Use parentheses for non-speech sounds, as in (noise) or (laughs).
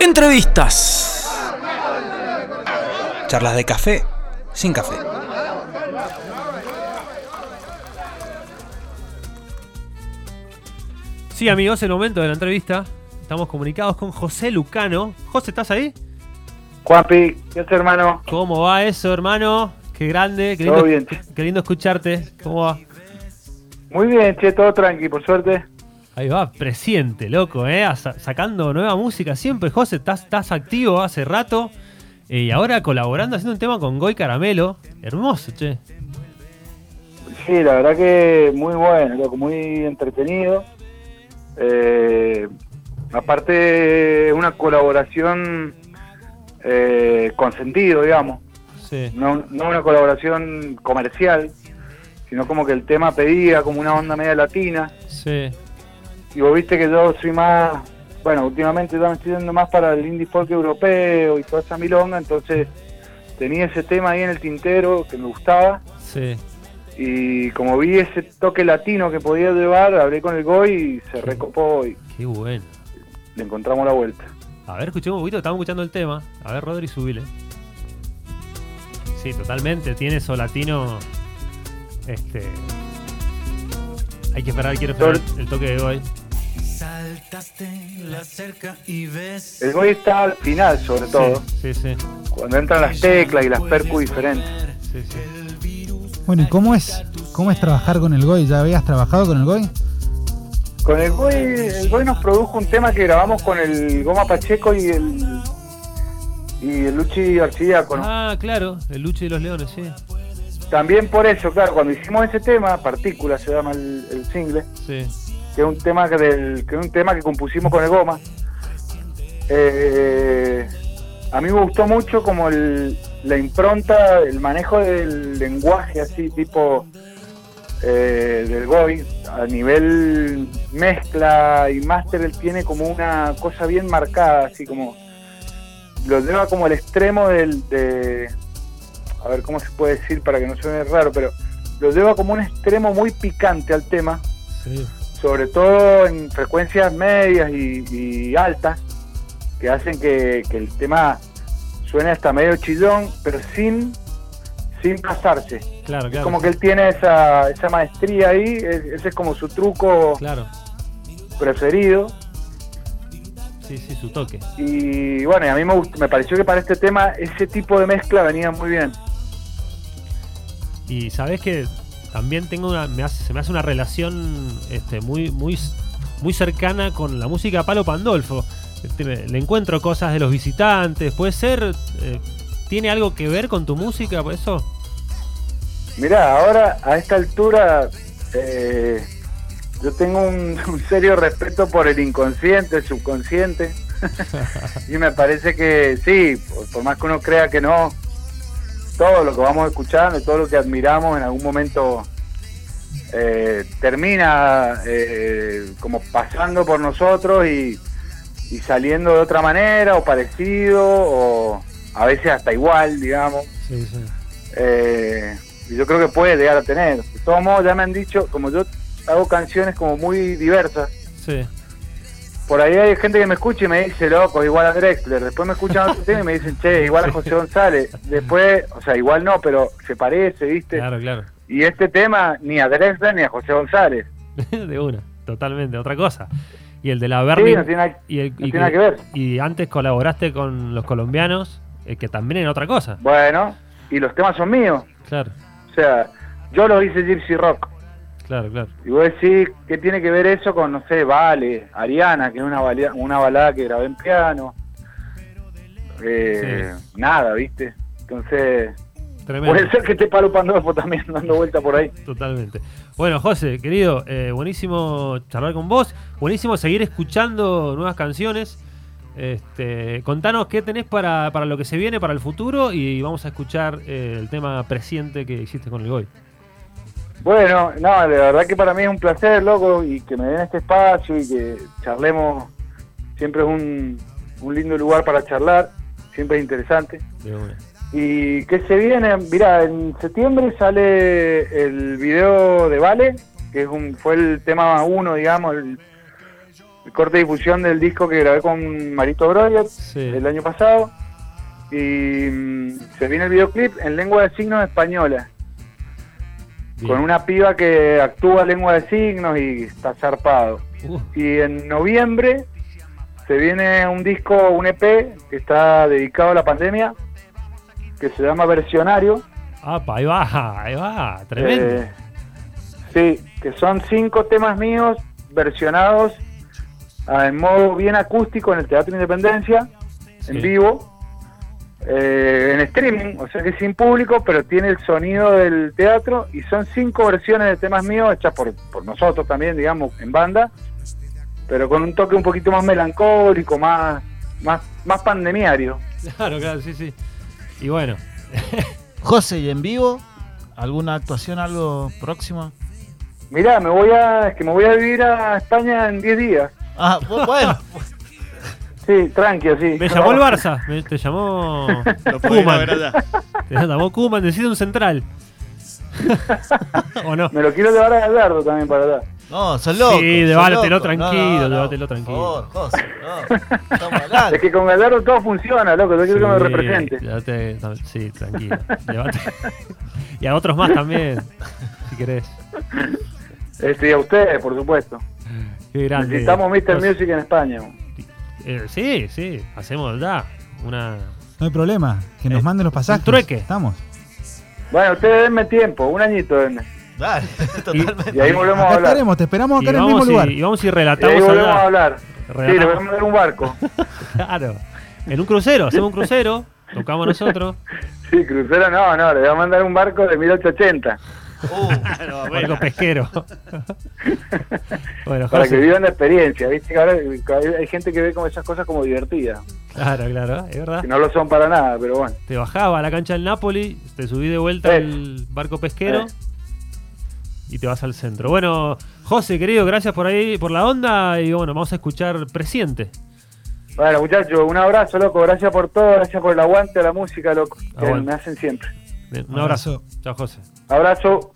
Entrevistas. Charlas de café sin café. Sí, amigos, el momento de la entrevista. Estamos comunicados con José Lucano. José, ¿estás ahí? Juanpi, ¿qué haces, hermano? ¿Cómo va eso, hermano? Qué grande, qué Todo lindo, bien. qué lindo escucharte. ¿Cómo va? Muy bien, che, todo tranqui, por suerte. Ahí va, presiente, loco, ¿eh? Sa- sacando nueva música siempre. José, estás, estás activo hace rato. eh, y ahora colaborando, haciendo un tema con Goy Caramelo. Hermoso, che. Sí, la verdad que muy bueno, loco, muy entretenido. Eh, aparte, una colaboración eh, con sentido, digamos. Sí. No, no una colaboración comercial, sino como que el tema pedía como una onda media latina. Sí. Y vos viste que yo soy más, bueno, últimamente yo me estoy yendo más para el indie folk europeo y toda esa milonga, entonces tenía ese tema ahí en el tintero que me gustaba Sí. y como vi ese toque latino que podía llevar, hablé con el Goy y se recopó y Qué bueno. le encontramos la vuelta. A ver, escuchemos un poquito, estamos escuchando el tema. A ver, Rodri, subile. Sí, totalmente, tiene eso latino. Este. Hay que esperar, quiero esperar el toque de hoy. Saltaste la cerca y ves. El Goy está al final sobre todo, Sí, sí, cuando entran las teclas y las percus diferentes. sí, sí. Bueno, ¿y cómo es, cómo es trabajar con el Goy? ¿Ya habías trabajado con el Goy? Con el Goy, el Goy nos produjo un tema que grabamos con el Goma Pacheco y el y el Luchi Archidiácono. Ah, claro, el Luche de los Leones, sí. También por eso, claro, cuando hicimos ese tema, Partícula se llama el, el single, Sí, que es un tema que, del, que es un tema que compusimos con el Goma. Eh, a mí me gustó mucho como el, la impronta, el manejo del lenguaje así tipo eh, del Goy, a nivel mezcla y máster él tiene como una cosa bien marcada, así como lo lleva como al extremo del de a ver cómo se puede decir para que no suene raro, pero lo lleva como un extremo muy picante al tema sí. Sobre todo en frecuencias medias y, y altas, que hacen que, que el tema suene hasta medio chillón, pero sin, sin pasarse. Claro, claro. Como que él tiene esa, esa maestría ahí, ese es como su truco Claro, preferido. sí, sí, su toque. Y bueno, a mí me, gustó, me pareció que para este tema ese tipo de mezcla venía muy bien. Y sabes que también tengo una, me hace- se me hace una relación este, muy, muy, muy cercana con la música Palo Pandolfo. Este, Le encuentro cosas de los visitantes. Puede ser, eh, tiene algo que ver con tu música, por eso. Mirá, ahora a esta altura eh, yo tengo un, (laughs) serio respeto por el inconsciente, el subconsciente. (laughs) y me parece que sí, por más que uno crea que no, todo lo que vamos escuchando, todo lo que admiramos en algún momento eh, termina eh, como pasando por nosotros y, y saliendo de otra manera o parecido o a veces hasta igual, digamos. Sí, sí. Eh, y yo creo que puede llegar a tener. De todos modos, ya me han dicho, como yo hago canciones como muy diversas, Sí, por ahí hay gente que me escucha y me dice, loco, igual a Drexler. Después me escuchan otro (laughs) tema y me dicen, che, igual a José González. Después, o sea, igual no, pero se parece, ¿viste? claro, claro. Y este tema, ni a Drexler ni a José González. (laughs) de una, totalmente, otra cosa. Y el de la Sí, Berlin. no tiene, y, el- no y tiene nada que ver. y antes colaboraste con los colombianos, eh, que también en otra cosa. Bueno, y los temas son míos. Claro, O sea, yo los hice Gypsy Rock. Claro, claro. Y vos decís, ¿qué tiene que ver eso con, no sé, Vale, Ariana, que es una, balea- una balada que grabé en piano? Eh, Nada, ¿viste? Entonces, Tremendo. puede ser que esté Palo Pandolfo también (laughs) dando vuelta por ahí. Totalmente. Bueno, José, querido, eh, buenísimo charlar con vos. Buenísimo seguir escuchando nuevas canciones. Este, contanos qué tenés para, para lo que se viene, para el futuro. Y vamos a escuchar eh, el tema presente que hiciste con el Goy. Bueno, no, la verdad que para mí es un placer, loco, y que me den este espacio y que charlemos. Siempre es un, un lindo lugar para charlar, siempre es interesante. ¿Y qué se viene? Mira, en septiembre sale el video de Vale, que es un, fue el tema uno, digamos, el, el corte de difusión del disco que grabé con Marito Sí. el año pasado. Y mm, se viene el videoclip en lengua de signos española, Bien. con una piba que actúa lengua de signos y está zarpado. Uh, Y en noviembre se viene un disco, un EP que está dedicado a la pandemia, que se llama Versionario. apa, ahí va, ahí va. Tremendo. Eh, sí, que son cinco temas míos versionados ah, en modo bien acústico en el Teatro Independencia, Sí. en vivo, eh, en streaming, o sea que sin público, pero tiene el sonido del teatro y son cinco versiones de temas míos hechas por, por nosotros también, digamos, en banda, pero con un toque un poquito más melancólico, más, más, más pandemiario. Claro, claro, sí, sí. Y bueno, (laughs) José, ¿y en vivo? ¿Alguna actuación, algo próximo? Mirá, me voy a, es que me voy a vivir a España en 10 días. Ah, bu- bueno. (laughs) Sí, tranqui, así. me llamó el Barça, me- te llamó (laughs) Kuman. Te llamó Kuman, necesita un central. (laughs) ¿O no? Me lo quiero llevar a Gallardo también para allá. No, sos loco. Sí, debátelo tranquilo, debátelo tranquilo. Por favor. (laughs) Es que con Gallardo todo funciona, loco. Yo quiero que me represente. sí, tranquilo. Y a otros más también, si querés. Este, y a ustedes, por supuesto. Qué grande. Necesitamos Mr. Music en España. Eh, sí, sí, hacemos ya una... No hay problema. Que nos Eh, manden los pasajes. un trueque. Estamos. Bueno, ustedes denme tiempo, un añito denme. Dale, (laughs) totalmente. Y ahí volvemos a hablar. estaremos, te esperamos Y acá en el mismo vamos, lugar. y, y vamos y Y ahí relatamos volvemos a hablar. Sí, le voy a Relatamos. mandar un barco. (laughs) Claro. En un crucero, hacemos un crucero, tocamos nosotros. (laughs) Sí, crucero no, no, le voy a mandar un barco de 1880. Uh, Algo pesquero. (laughs) bueno, Para que vivan la experiencia. Viste que ahora hay gente que ve como esas cosas como divertidas. Claro, claro, es verdad. Que no lo son para nada, pero bueno. Te bajaba a la cancha del Napoli, te subí de vuelta Eh. al barco pesquero Eh. y te vas al centro. Bueno, José, querido, gracias por ahí, por la onda y bueno, vamos a escuchar Presiente. Bueno, muchachos, un abrazo, loco. Gracias por todo. Gracias por el aguante a la música, loco. Que me hacen siempre. Un abrazo. Abrazo. Chao, José. Abrazo.